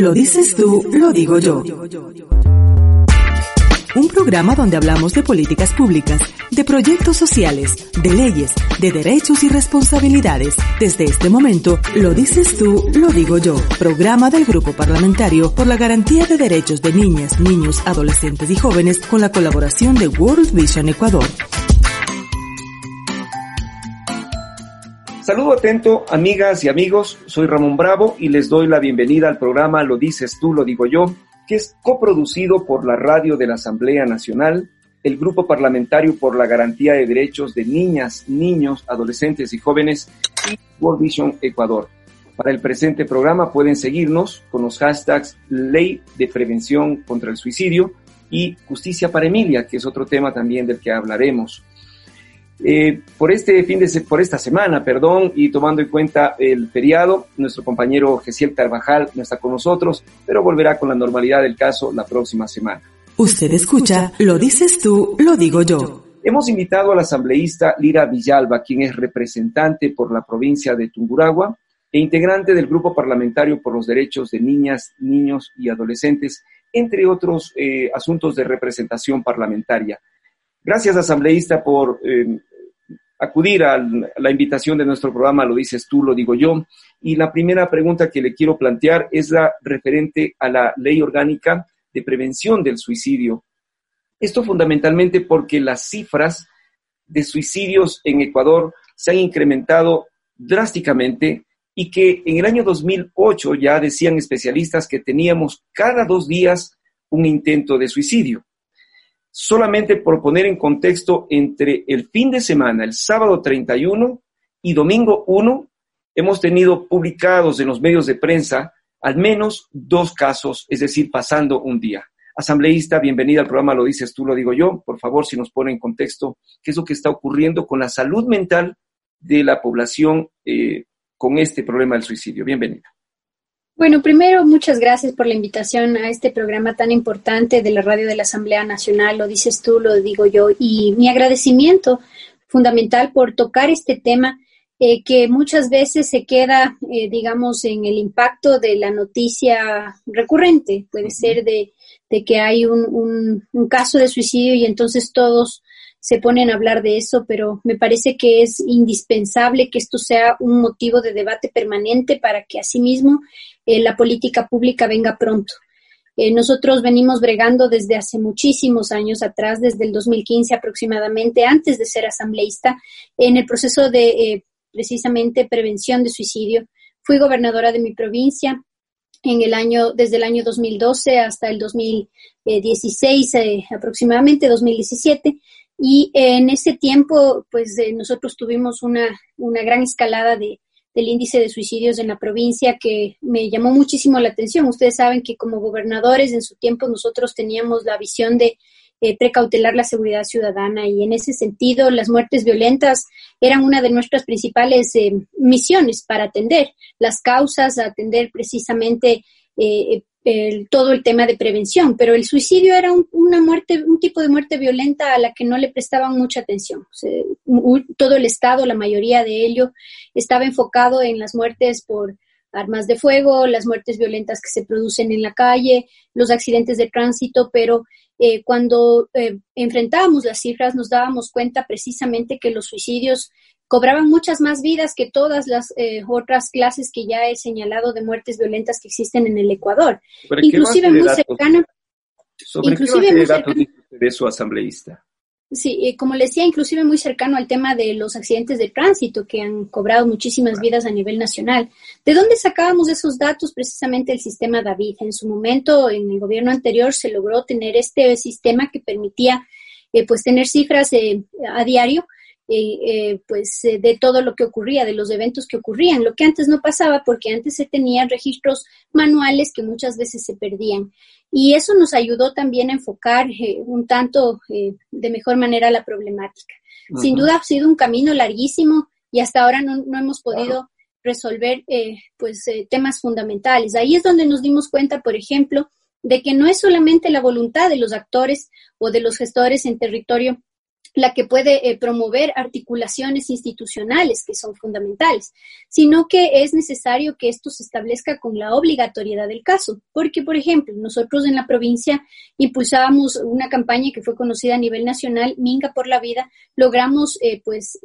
Lo dices tú, lo digo yo. Un programa donde hablamos de políticas públicas, de proyectos sociales, de leyes, de derechos y responsabilidades. Desde este momento, lo dices tú, lo digo yo. Programa del Grupo Parlamentario por la Garantía de Derechos de Niñas, Niños, Adolescentes y Jóvenes con la colaboración de World Vision Ecuador. Saludo atento, amigas y amigos. Soy Ramón Bravo y les doy la bienvenida al programa Lo dices tú, lo digo yo, que es coproducido por la radio de la Asamblea Nacional, el Grupo Parlamentario por la Garantía de Derechos de Niñas, Niños, Adolescentes y Jóvenes y World Vision Ecuador. Para el presente programa pueden seguirnos con los hashtags Ley de Prevención contra el Suicidio y Justicia para Emilia, que es otro tema también del que hablaremos. Eh, por este fin de por esta semana, perdón, y tomando en cuenta el feriado, nuestro compañero Gesiel Carvajal no está con nosotros, pero volverá con la normalidad del caso la próxima semana. Usted escucha, lo dices tú, lo digo yo. Hemos invitado al asambleísta Lira Villalba, quien es representante por la provincia de Tunguragua e integrante del Grupo Parlamentario por los Derechos de Niñas, Niños y Adolescentes, entre otros eh, asuntos de representación parlamentaria. Gracias, asambleísta, por eh, acudir a la invitación de nuestro programa, lo dices tú, lo digo yo. Y la primera pregunta que le quiero plantear es la referente a la ley orgánica de prevención del suicidio. Esto fundamentalmente porque las cifras de suicidios en Ecuador se han incrementado drásticamente y que en el año 2008 ya decían especialistas que teníamos cada dos días un intento de suicidio solamente por poner en contexto entre el fin de semana, el sábado 31 y domingo 1, hemos tenido publicados en los medios de prensa al menos dos casos, es decir, pasando un día. Asambleísta, bienvenida al programa, lo dices tú, lo digo yo. Por favor, si nos pone en contexto qué es lo que está ocurriendo con la salud mental de la población eh, con este problema del suicidio. Bienvenida. Bueno, primero, muchas gracias por la invitación a este programa tan importante de la radio de la Asamblea Nacional. Lo dices tú, lo digo yo, y mi agradecimiento fundamental por tocar este tema eh, que muchas veces se queda, eh, digamos, en el impacto de la noticia recurrente. Puede ser de, que hay un, un caso de suicidio y entonces todos se ponen a hablar de eso, pero me parece que es indispensable que esto sea un motivo de debate permanente para que asimismo eh, la política pública venga pronto. Eh, nosotros venimos bregando desde hace muchísimos años atrás, desde el 2015 aproximadamente, antes de ser asambleísta, en el proceso de eh, precisamente prevención de suicidio. Fui gobernadora de mi provincia en el año, desde el año 2012 hasta el 2016, aproximadamente 2017, y en ese tiempo, pues nosotros tuvimos una, una gran escalada de, del índice de suicidios en la provincia que me llamó muchísimo la atención. Ustedes saben que como gobernadores en su tiempo nosotros teníamos la visión de eh, precautelar la seguridad ciudadana y en ese sentido las muertes violentas eran una de nuestras principales eh, misiones para atender las causas, atender precisamente eh, todo el tema de prevención, pero el suicidio era una muerte, un tipo de muerte violenta a la que no le prestaban mucha atención. todo el Estado, la mayoría de ello, estaba enfocado en las muertes por armas de fuego, las muertes violentas que se producen en la calle, los accidentes de tránsito, pero eh, cuando eh, enfrentábamos las cifras nos dábamos cuenta precisamente que los suicidios cobraban muchas más vidas que todas las eh, otras clases que ya he señalado de muertes violentas que existen en el Ecuador. Inclusive muy cercano. inclusive muy cercano, de su asambleísta? Sí, eh, como le decía, inclusive muy cercano al tema de los accidentes de tránsito que han cobrado muchísimas vidas a nivel nacional. ¿De dónde sacábamos esos datos? Precisamente el sistema David. En su momento, en el gobierno anterior, se logró tener este sistema que permitía eh, pues tener cifras a diario eh, eh, pues eh, de todo lo que ocurría, de los eventos que ocurrían, lo que antes no pasaba porque antes se tenían registros manuales que muchas veces se perdían. Y eso nos ayudó también a enfocar un tanto de mejor manera la problemática. Sin duda ha sido un camino larguísimo y hasta ahora no, hemos podido resolver pues temas fundamentales. Ahí es donde nos dimos cuenta, por ejemplo, de que no es solamente la voluntad de los actores o de los gestores en territorio la que puede eh, promover articulaciones institucionales que son fundamentales, sino que es necesario que esto se establezca con la obligatoriedad del caso, porque, por ejemplo, nosotros en la provincia impulsábamos una campaña que fue conocida a nivel nacional, Minga por la Vida, logramos eh, pues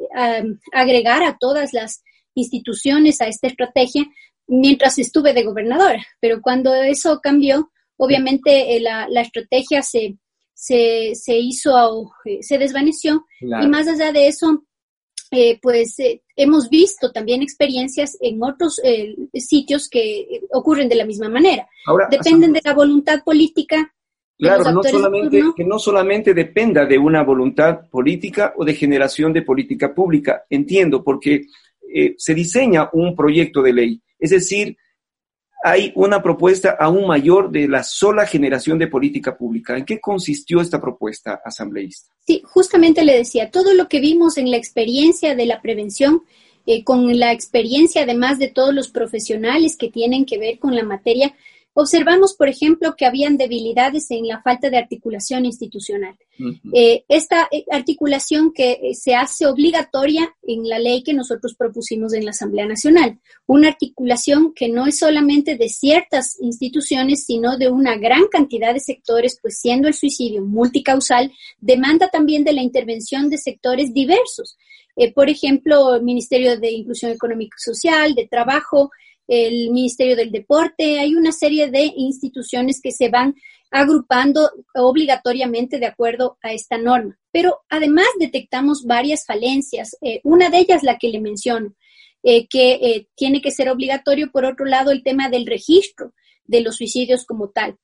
agregar a todas las instituciones a esta estrategia mientras estuve de gobernadora, pero cuando eso cambió, obviamente eh, la, la estrategia se se, se hizo, eh, se desvaneció. Y más allá de eso, eh, pues eh, hemos visto también experiencias en otros sitios que ocurren de la misma manera. Dependen de la voluntad política. Claro, no solamente, que no solamente dependa de una voluntad política o de generación de política pública. Entiendo, porque se diseña un proyecto de ley. Es decir, hay una propuesta aún mayor de la sola generación de política pública. ¿En qué consistió esta propuesta asambleísta? Sí, justamente le decía, todo lo que vimos en la experiencia de la prevención, eh, con la experiencia además de todos los profesionales que tienen que ver con la materia, Observamos, por ejemplo, que habían debilidades en la falta de articulación institucional. Eh, esta eh, articulación que eh, se hace obligatoria en la ley que nosotros propusimos en la Asamblea Nacional, una articulación que no es solamente de ciertas instituciones, sino de una gran cantidad de sectores, pues siendo el suicidio multicausal, demanda también de la intervención de sectores diversos. por ejemplo, el Ministerio de Inclusión Económica y Social, de Trabajo, el Ministerio del Deporte, hay una serie de instituciones que se van agrupando obligatoriamente de acuerdo a esta norma. Pero además detectamos varias falencias. Eh, una de ellas, la que le menciono, eh, que eh, tiene que ser obligatorio, por otro lado, el tema del registro de los suicidios como tal.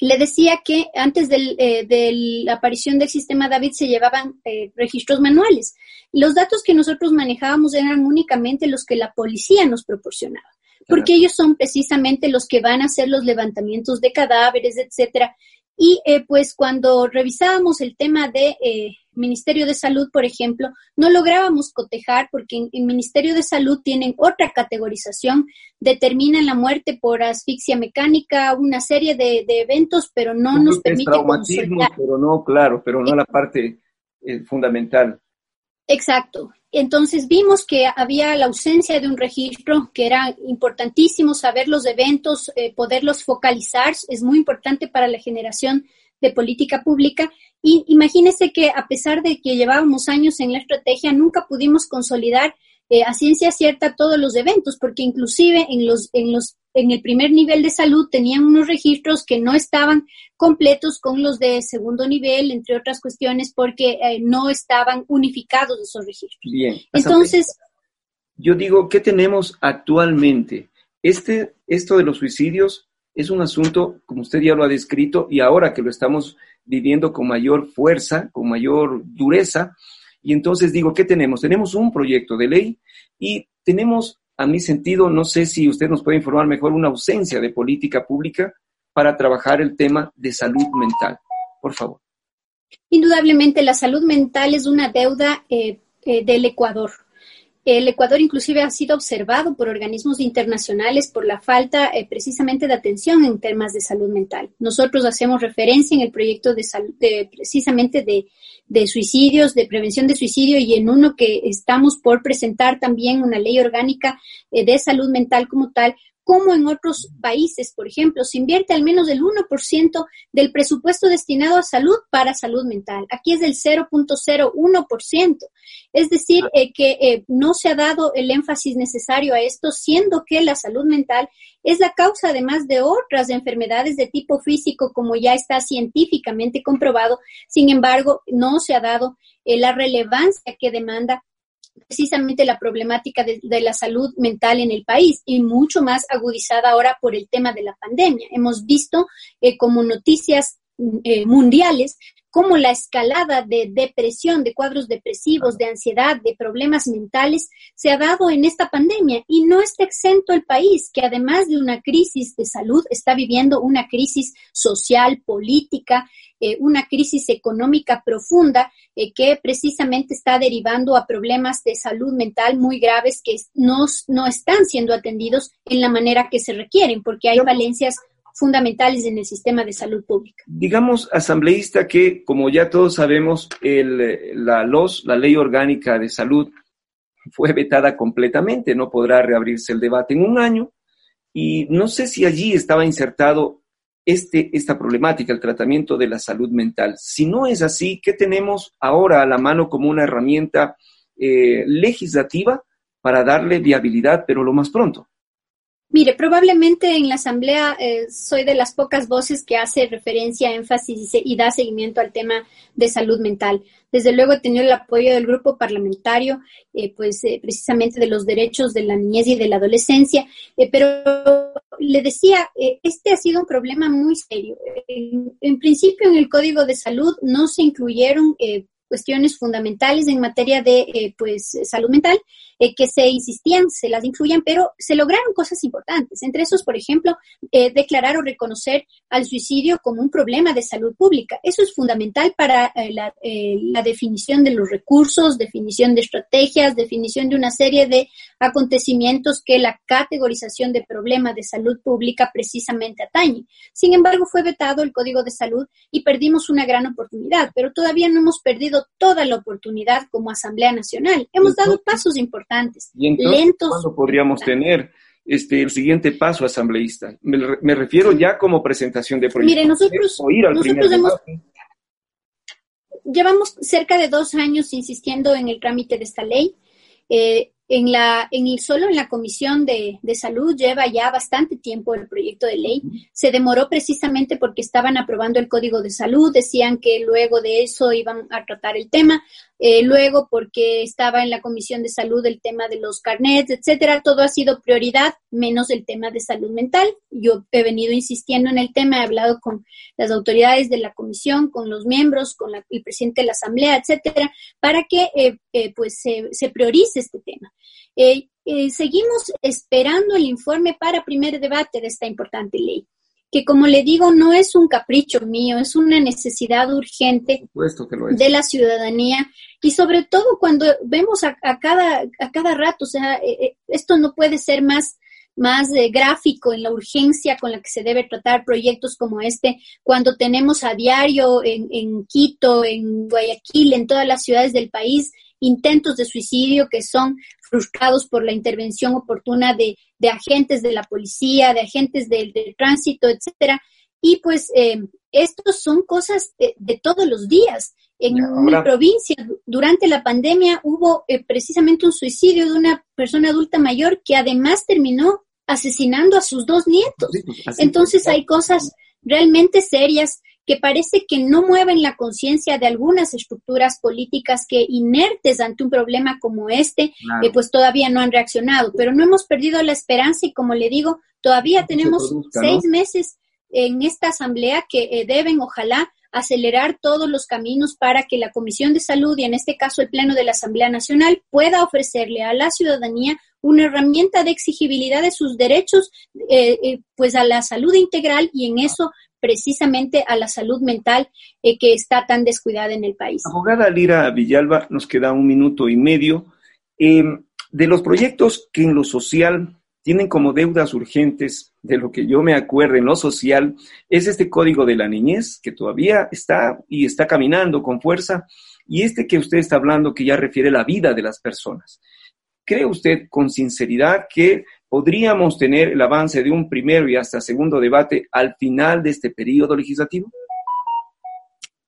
Le decía que antes de la aparición del sistema David se llevaban registros manuales. Los datos que nosotros manejábamos eran únicamente los que la policía nos proporcionaba porque ellos son precisamente los que van a hacer los levantamientos de cadáveres, etcétera. Y eh, pues cuando revisábamos el tema de eh, Ministerio de Salud, por ejemplo, no lográbamos cotejar porque en, el Ministerio de Salud tienen otra categorización, determinan la muerte por asfixia mecánica, una serie de, eventos, pero no nos permite Pero no, claro, pero no la parte eh, fundamental. Exacto. Entonces vimos que había la ausencia de un registro, que era importantísimo saber los eventos, eh, poderlos focalizar, es muy importante para la generación de política pública. Y imagínese que a pesar de que llevábamos años en la estrategia, nunca pudimos consolidar eh, a ciencia cierta todos los eventos, porque inclusive en los, en los en el primer nivel de salud tenían unos registros que no estaban completos con los de segundo nivel, entre otras cuestiones, porque eh, no estaban unificados esos registros. Bien. Entonces, yo digo, ¿qué tenemos actualmente? Este, esto de los suicidios es un asunto, como usted ya lo ha descrito, y ahora que lo estamos viviendo con mayor fuerza, con mayor dureza, y entonces digo, ¿qué tenemos? Tenemos un proyecto de ley y tenemos a mi sentido, no sé si usted nos puede informar mejor, una ausencia de política pública para trabajar el tema de salud mental. Por favor. Indudablemente, la salud mental es una deuda eh, eh, del Ecuador. El Ecuador inclusive ha sido observado por organismos internacionales por la falta eh, precisamente de atención en temas de salud mental. Nosotros hacemos referencia en el proyecto de, salud, precisamente de, suicidios, de prevención de suicidio y en uno que estamos por presentar también una ley orgánica eh, de salud mental como tal, como en otros países, por ejemplo, se invierte al menos el 1% del presupuesto destinado a salud para salud mental. Aquí es del 0.01%. Es decir, ah. eh, que eh, no se ha dado el énfasis necesario a esto, siendo que la salud mental es la causa además de otras enfermedades de tipo físico, como ya está científicamente comprobado. Sin embargo, no se ha dado eh, la relevancia que demanda precisamente la problemática de, la salud mental en el país y mucho más agudizada ahora por el tema de la pandemia. Hemos visto eh, como noticias eh, mundiales cómo la escalada de depresión, de cuadros depresivos, de ansiedad, de problemas mentales se ha dado en esta pandemia. Y no está exento el país, que además de una crisis de salud, está viviendo una crisis social, política, eh, una crisis económica profunda eh, que precisamente está derivando a problemas de salud mental muy graves que no, no están siendo atendidos en la manera que se requieren, porque hay valencias fundamentales en el sistema de salud pública. Digamos, asambleísta, que como ya todos sabemos, el, la LOS, la Ley Orgánica de Salud, fue vetada completamente, no podrá reabrirse el debate en un año, y no sé si allí estaba insertado este, esta problemática, el tratamiento de la salud mental. Si no es así, ¿qué tenemos ahora a la mano como una herramienta eh, legislativa para darle viabilidad, pero lo más pronto? Mire, probablemente en la Asamblea eh, soy de las pocas voces que hace referencia, énfasis y, da seguimiento al tema de salud mental. Desde luego he tenido el apoyo del grupo parlamentario, eh, pues eh, precisamente de los derechos de la niñez y de la adolescencia, pero le decía, este ha sido un problema muy serio. en, principio, en el Código de Salud no se incluyeron cuestiones fundamentales en materia de eh, pues, salud mental eh, que se insistían, se las incluían, pero se lograron cosas importantes. Entre esos, por ejemplo, eh, declarar o reconocer al suicidio como un problema de salud pública. Eso es fundamental para la, la definición de los recursos, definición de estrategias, definición de una serie de acontecimientos que la categorización de problema de salud pública precisamente atañe. Sin embargo, fue vetado el Código de Salud y perdimos una gran oportunidad, pero todavía no hemos perdido toda la oportunidad como Asamblea Nacional. Hemos dado pasos importantes, ¿y lentos. ¿Cuándo podríamos tener este, el siguiente paso asambleísta? Me, refiero ya como presentación de proyectos. Mire, nosotros, nosotros hemos, llevamos cerca de dos años insistiendo en el trámite de esta ley. Eh, en la, en el, solo en la Comisión de, de, Salud lleva ya bastante tiempo el proyecto de ley. Se demoró precisamente porque estaban aprobando el Código de Salud, decían que luego de eso iban a tratar el tema. Eh, luego porque estaba en la Comisión de Salud el tema de los carnets, etcétera. Todo ha sido prioridad, menos el tema de salud mental. Yo he venido insistiendo en el tema, he hablado con las autoridades de la Comisión, con los miembros, con el presidente de la Asamblea, etcétera, para que eh, eh, pues se, priorice este tema. seguimos esperando el informe para primer debate de esta importante ley que como le digo, no es un capricho mío, es una necesidad urgente de la ciudadanía. Y sobre todo cuando vemos a, cada, a cada rato, o sea, eh, eh, esto no puede ser más más eh, gráfico en la urgencia con la que se debe tratar proyectos como este, cuando tenemos a diario en, en Quito, en Guayaquil, en todas las ciudades del país, intentos de suicidio que son frustrados por la intervención oportuna de, agentes de la policía, de agentes del, tránsito, etcétera. Y pues eh, estos son cosas de, todos los días. En mi provincia, durante la pandemia, hubo eh, precisamente un suicidio de una persona adulta mayor que además terminó asesinando a sus dos nietos. Pues, Entonces hay cosas realmente serias que parece que no mueven la conciencia de algunas estructuras políticas que inertes ante un problema como este, eh, pues todavía no han reaccionado. Pero no hemos perdido la esperanza y como le digo, todavía tenemos seis meses en esta asamblea que eh, deben, ojalá, acelerar todos los caminos para que la Comisión de Salud y en este caso el Pleno de la Asamblea Nacional pueda ofrecerle a la ciudadanía una herramienta de exigibilidad de sus derechos eh, pues a la salud integral y en eso precisamente a la salud mental eh, que está tan descuidada en el país. Abogada Lira Villalba, nos queda un minuto y medio. Em, de los proyectos que en lo social tienen como deudas urgentes, de lo que yo me acuerdo en lo social, es este código de la niñez, que todavía está y está caminando con fuerza, y este que usted está hablando, que ya refiere la vida de las personas. ¿Cree usted con sinceridad que podríamos tener el avance de un primero y hasta segundo debate al final de este periodo legislativo?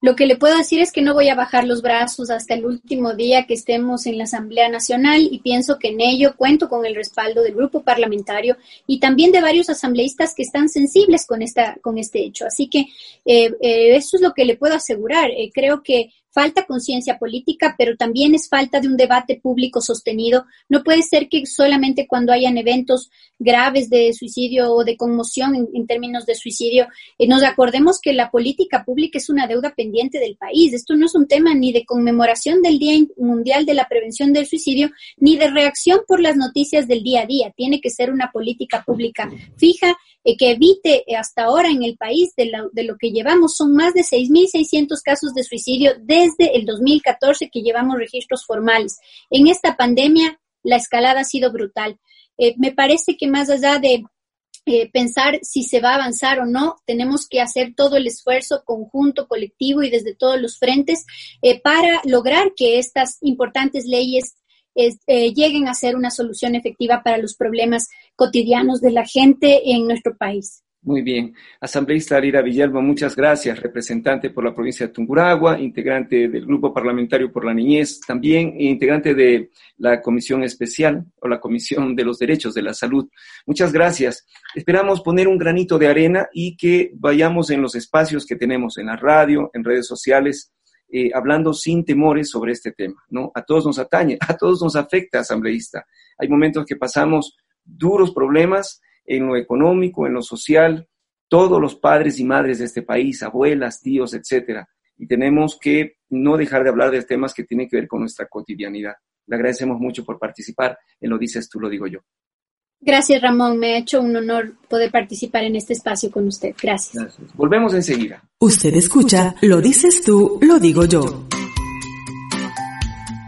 Lo que le puedo decir es que no voy a bajar los brazos hasta el último día que estemos en la Asamblea Nacional y pienso que en ello cuento con el respaldo del grupo parlamentario y también de varios asambleístas que están sensibles con, esta, con este hecho. Así que eh, eh, eso es lo que le puedo asegurar. Eh, creo que falta conciencia política, pero también es falta de un debate público sostenido. No puede ser que solamente cuando hayan eventos graves de suicidio o de conmoción en, términos de suicidio, eh, nos acordemos que la política pública es una deuda pendiente del país. Esto no es un tema ni de conmemoración del Día Mundial de la Prevención del Suicidio, ni de reacción por las noticias del día a día. Tiene que ser una política pública fija eh, que evite eh, hasta ahora en el país de, de lo que llevamos. Son más de 6.600 casos de suicidio desde el 2014 que llevamos registros formales. En esta pandemia la escalada ha sido brutal. Eh, me parece que más allá de pensar si se va a avanzar o no. Tenemos que hacer todo el esfuerzo conjunto, colectivo y desde todos los frentes para lograr que estas importantes leyes eh, lleguen a ser una solución efectiva para los problemas cotidianos de la gente en nuestro país. Muy bien. Asambleísta Lira Villalba, muchas gracias. Representante por la provincia de Tunguragua, integrante del Grupo Parlamentario por la Niñez, también integrante de la Comisión Especial o la Comisión de los Derechos de la Salud. Muchas gracias. Esperamos poner un granito de arena y que vayamos en los espacios que tenemos en la radio, en redes sociales, eh, hablando sin temores sobre este tema, ¿no? A todos nos atañe, a todos nos afecta, asambleísta. Hay momentos que pasamos duros problemas en lo económico, en lo social, todos los padres y madres de este país, abuelas, tíos, etcétera. Y tenemos que no dejar de hablar de temas que tienen que ver con nuestra cotidianidad. Le agradecemos mucho por participar en Lo Dices Tú, Lo Digo Yo. Gracias, Ramón. Me ha hecho un honor poder participar en este espacio con usted. Gracias. Gracias. Volvemos enseguida. Usted escucha Lo Dices Tú, Lo Digo Yo.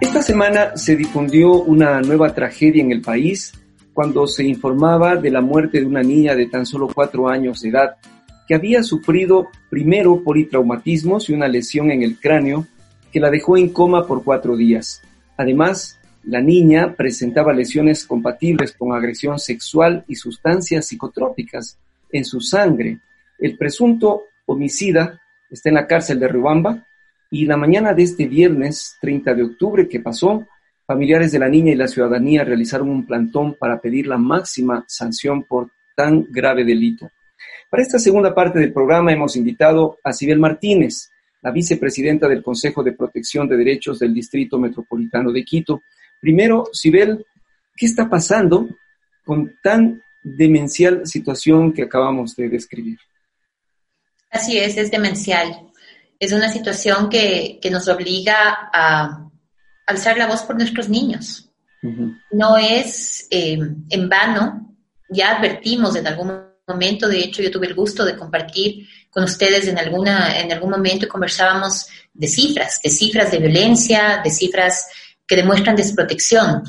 Esta semana se difundió una nueva tragedia en el país cuando se informaba de la muerte de una niña de tan solo cuatro años de edad que había sufrido primero politraumatismos y una lesión en el cráneo que la dejó en coma por cuatro días. Además, la niña presentaba lesiones compatibles con agresión sexual y sustancias psicotrópicas en su sangre. El presunto homicida está en la cárcel de Riobamba y la mañana de este viernes 30 de octubre que pasó, Familiares de la niña y la ciudadanía realizaron un plantón para pedir la máxima sanción por tan grave delito. Para esta segunda parte del programa hemos invitado a Sibel Martínez, la vicepresidenta del Consejo de Protección de Derechos del Distrito Metropolitano de Quito. Primero, Sibel, ¿qué está pasando con tan demencial situación que acabamos de describir? Así es, es demencial. Es una situación que, que nos obliga a alzar la voz por nuestros niños. No es eh, en vano, ya advertimos en algún momento, de hecho yo tuve el gusto de compartir con ustedes en, alguna, en algún momento y conversábamos de cifras, de cifras de violencia, de cifras que demuestran desprotección,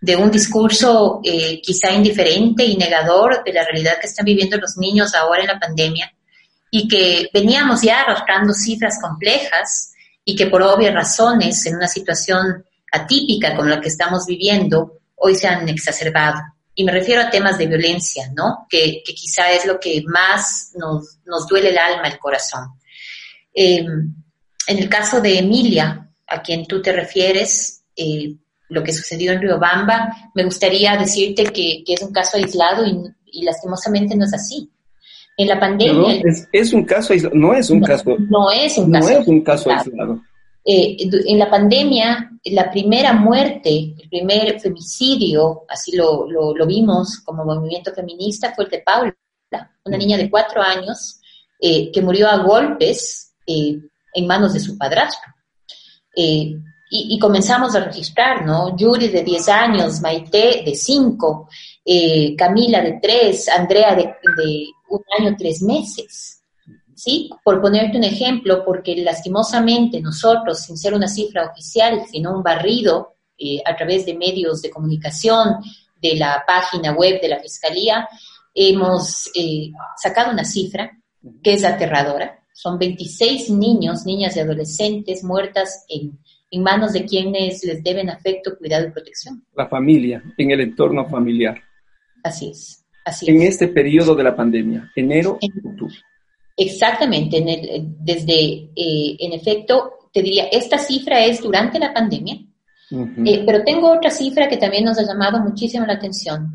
de un discurso eh, quizá indiferente y negador de la realidad que están viviendo los niños ahora en la pandemia y que veníamos ya arrastrando cifras complejas y que por obvias razones, en una situación atípica como la que estamos viviendo, hoy se han exacerbado. Y me refiero a temas de violencia, ¿no? Que, quizá es lo que más nos, nos duele el alma, el corazón. Em, en el caso de Emilia, a quien tú te refieres, eh, lo que sucedió en Riobamba, me gustaría decirte que, es un caso aislado y, y lastimosamente no es así. En la pandemia... es, un caso aislado, no es un caso... No es un caso, no es un caso aislado. Eh, en la pandemia, la primera muerte, el primer femicidio, así lo, lo, vimos como movimiento feminista, fue el de Paula, una niña de cuatro años eh, que murió a golpes eh, en manos de su padrastro. Y, y, comenzamos a registrar, ¿no? Yuri de 10 años, Maite de 5, Camila de 3, Andrea de, de un año, tres meses. ¿Sí? Por ponerte un ejemplo, porque lastimosamente nosotros, sin ser una cifra oficial, sino un barrido eh, a través de medios de comunicación, de la página web de la Fiscalía, hemos eh, sacado una cifra que es aterradora. Son 26 niños, niñas y adolescentes muertas en, en manos de quienes les deben afecto, cuidado y protección. La familia, en el entorno familiar. Así es en este periodo de la pandemia, enero, octubre. Exactamente, en el, desde, eh, en efecto, te diría, esta cifra es durante la pandemia, eh, pero tengo otra cifra que también nos ha llamado muchísimo la atención.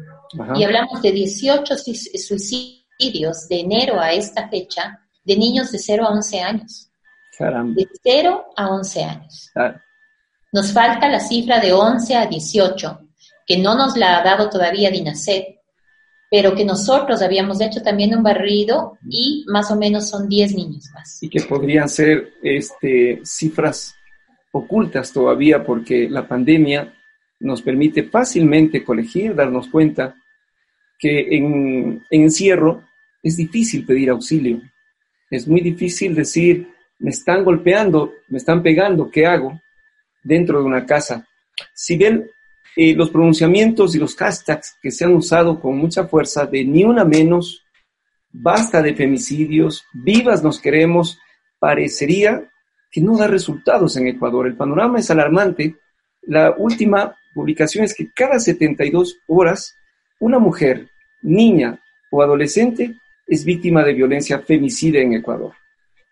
Y hablamos de 18 suicidios de enero a esta fecha de niños de 0 a 11 años. De 0 a 11 años. Nos falta la cifra de 11 a 18, que no nos la ha dado todavía DINASEP, pero que nosotros habíamos hecho también un barrido y más o menos son 10 niños más. Y que podrían ser este, cifras ocultas todavía porque la pandemia nos permite fácilmente colegir, darnos cuenta que en, en encierro es difícil pedir auxilio. Es muy difícil decir, me están golpeando, me están pegando, ¿qué hago? Dentro de una casa. Si bien eh, los pronunciamientos y los hashtags que se han usado con mucha fuerza de ni una menos, basta de femicidios, vivas nos queremos, parecería que no da resultados en Ecuador. El panorama es alarmante. La última publicación es que cada 72 horas una mujer, niña o adolescente es víctima de violencia femicida en Ecuador.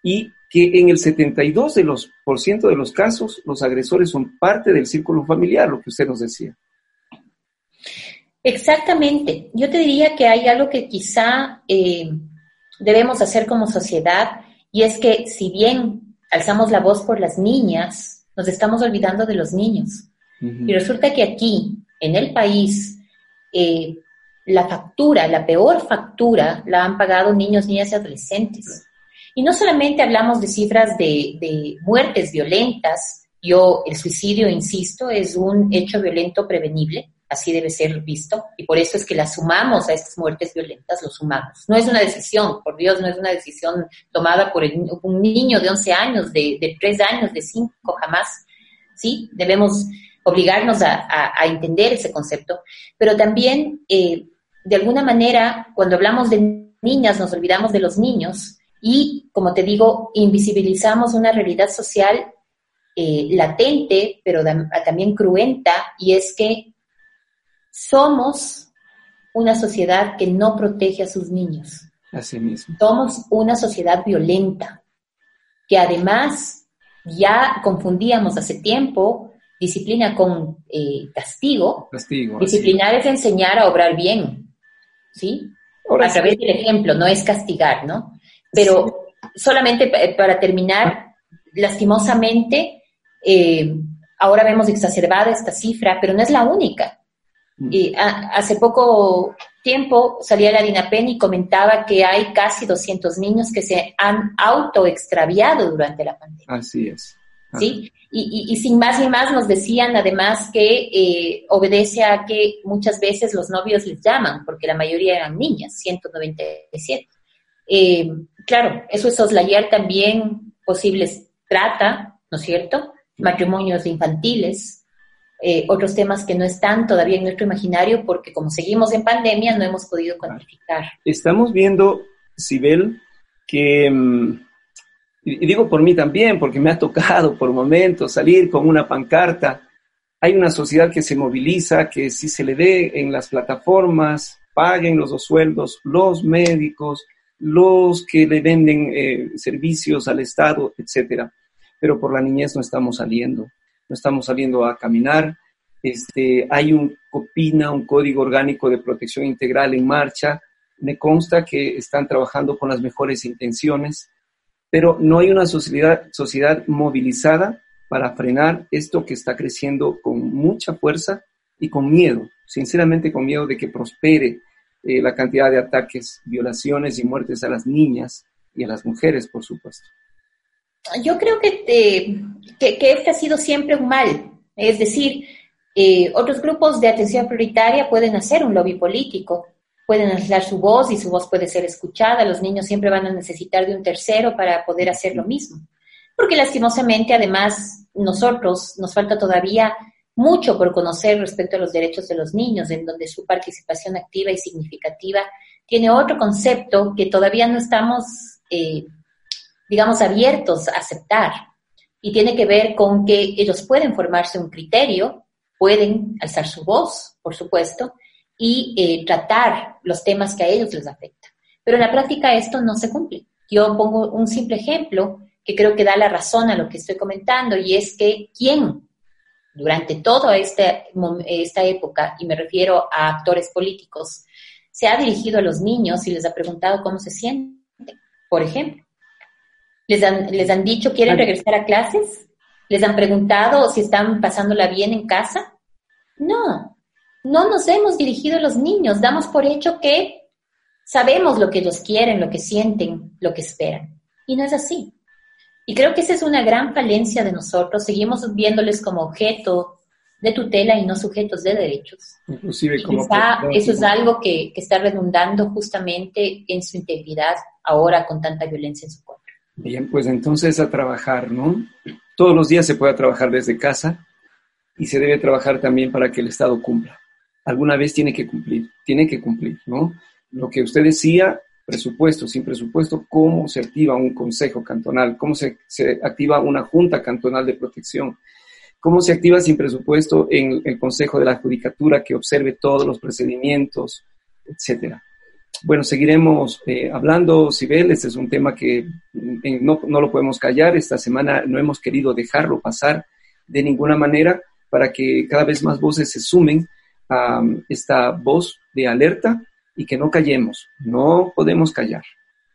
Y que en el 72% de los, por ciento de los casos los agresores son parte del círculo familiar, lo que usted nos decía. Exactamente. Yo te diría que hay algo que quizá eh, debemos hacer como sociedad y es que si bien alzamos la voz por las niñas, nos estamos olvidando de los niños. Y resulta que aquí, en el país, eh, la factura, la peor factura, la han pagado niños, niñas y adolescentes. Y no solamente hablamos de cifras de, de muertes violentas, yo, el suicidio, insisto, es un hecho violento prevenible, así debe ser visto, y por eso es que la sumamos a estas muertes violentas, lo sumamos. No es una decisión, por Dios, no es una decisión tomada por un niño de 11 años, de, de 3 años, de 5, jamás. ¿Sí? Debemos obligarnos a, a, entender ese concepto, pero también, eh, de alguna manera, cuando hablamos de niñas, nos olvidamos de los niños y, como te digo, invisibilizamos una realidad social eh, latente, pero también cruenta, y es que somos una sociedad que no protege a sus niños. Así mismo. Somos una sociedad violenta, que además ya confundíamos hace tiempo disciplina con eh, castigo. Castigo. Disciplinar es enseñar a obrar bien, ¿sí? a través del ejemplo, no es castigar, ¿no? Pero solamente para terminar, lastimosamente, eh, ahora vemos exacerbada esta cifra, pero no es la única. Mm. Y hace poco tiempo salía la DINAPEN y comentaba que hay casi 200 niños que se han autoextraviado durante la pandemia. Así es. ¿Sí? Y, y, sin más ni más nos decían además que eh, obedece a que muchas veces los novios les llaman, porque la mayoría eran niñas, 197. Eh, claro, eso es soslayar también posibles trata, ¿no es cierto? matrimonios infantiles, eh, otros temas que no están todavía en nuestro imaginario porque como seguimos en pandemia no hemos podido cuantificar. Estamos viendo, Sibel, que, mm, y digo por mí también, porque me ha tocado por momentos salir con una pancarta, hay una sociedad que se moviliza, que si se le dé en las plataformas, paguen los dos sueldos, los médicos, los que le venden eh, servicios al Estado, etcétera pero por la niñez no estamos saliendo, no estamos saliendo a caminar. Este, hay un COPINA, un Código Orgánico de Protección Integral en marcha. Me consta que están trabajando con las mejores intenciones, pero no hay una sociedad, sociedad movilizada para frenar esto que está creciendo con mucha fuerza y con miedo, sinceramente con miedo de que prospere eh, la cantidad de ataques, violaciones y muertes a las niñas y a las mujeres, por supuesto yo creo que, eh, que, este ha sido siempre un mal. Es decir, eh, otros grupos de atención prioritaria pueden hacer un lobby político, pueden alzar su voz y su voz puede ser escuchada. Los niños siempre van a necesitar de un tercero para poder hacer lo mismo. Porque lastimosamente, además, nosotros nos falta todavía mucho por conocer respecto a los derechos de los niños, en donde su participación activa y significativa tiene otro concepto que todavía no estamos eh, digamos, abiertos a aceptar. Y tiene que ver con que ellos pueden formarse un criterio, pueden alzar su voz, por supuesto, y eh, tratar los temas que a ellos les afectan. Pero en la práctica esto no se cumple. Yo pongo un simple ejemplo que creo que da la razón a lo que estoy comentando, y es que quien durante toda esta, esta época, y me refiero a actores políticos, se ha dirigido a los niños y les ha preguntado cómo se sienten, por ejemplo. ¿Les han, les han dicho quieren regresar a clases? ¿Les han preguntado si están pasándola bien en casa? No, no nos hemos dirigido a los niños, damos por hecho que sabemos lo que ellos quieren, lo que sienten, lo que esperan. Y no es así. Y creo que esa es una gran falencia de nosotros. Seguimos viéndoles como objeto de tutela y no sujetos de derechos. Inclusive como eso es algo que, que, está redundando justamente en su integridad ahora con tanta violencia en su cuerpo. Bien, pues entonces a trabajar, ¿no? Todos los días se puede trabajar desde casa. y se debe trabajar también para que el Estado cumpla. Alguna vez tiene que cumplir, tiene que cumplir, ¿no? Lo que usted decía, presupuesto, sin presupuesto, ¿cómo se activa un consejo cantonal? ¿Cómo se, se activa una junta cantonal de protección? ¿Cómo se activa sin presupuesto en el Consejo de la Judicatura que observe todos los procedimientos, etcétera? Bueno, seguiremos eh, hablando, Sibel, este es un tema que mm, no, no, lo podemos callar. Esta semana no hemos querido dejarlo pasar de ninguna manera para que cada vez más voces se sumen a um, esta voz de alerta y que no callemos, no podemos callar.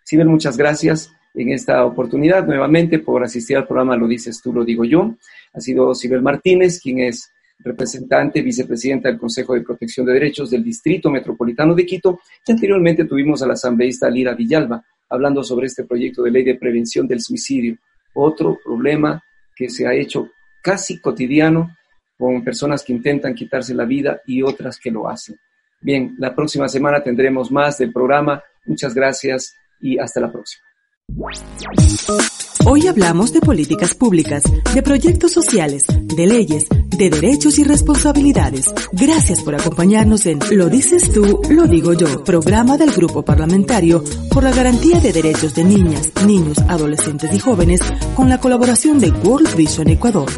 Sibel, muchas gracias en esta oportunidad nuevamente por asistir al programa Lo dices tú, lo digo yo. Ha sido Sibel Martínez, quien es representante, vicepresidenta del Consejo de Protección de Derechos del Distrito Metropolitano de Quito, y anteriormente tuvimos a la asambleísta Lira Villalba hablando sobre este proyecto de ley de prevención del suicidio, otro problema que se ha hecho casi cotidiano con personas que intentan quitarse la vida y otras que lo hacen. Bien, la próxima semana tendremos más del programa. Muchas gracias y hasta la próxima. Hoy hablamos de políticas públicas, de proyectos sociales, de leyes, de derechos y responsabilidades. Gracias por acompañarnos en Lo dices tú, lo digo yo, programa del Grupo Parlamentario por la Garantía de Derechos de Niñas, Niños, Adolescentes y Jóvenes con la colaboración de World Vision Ecuador.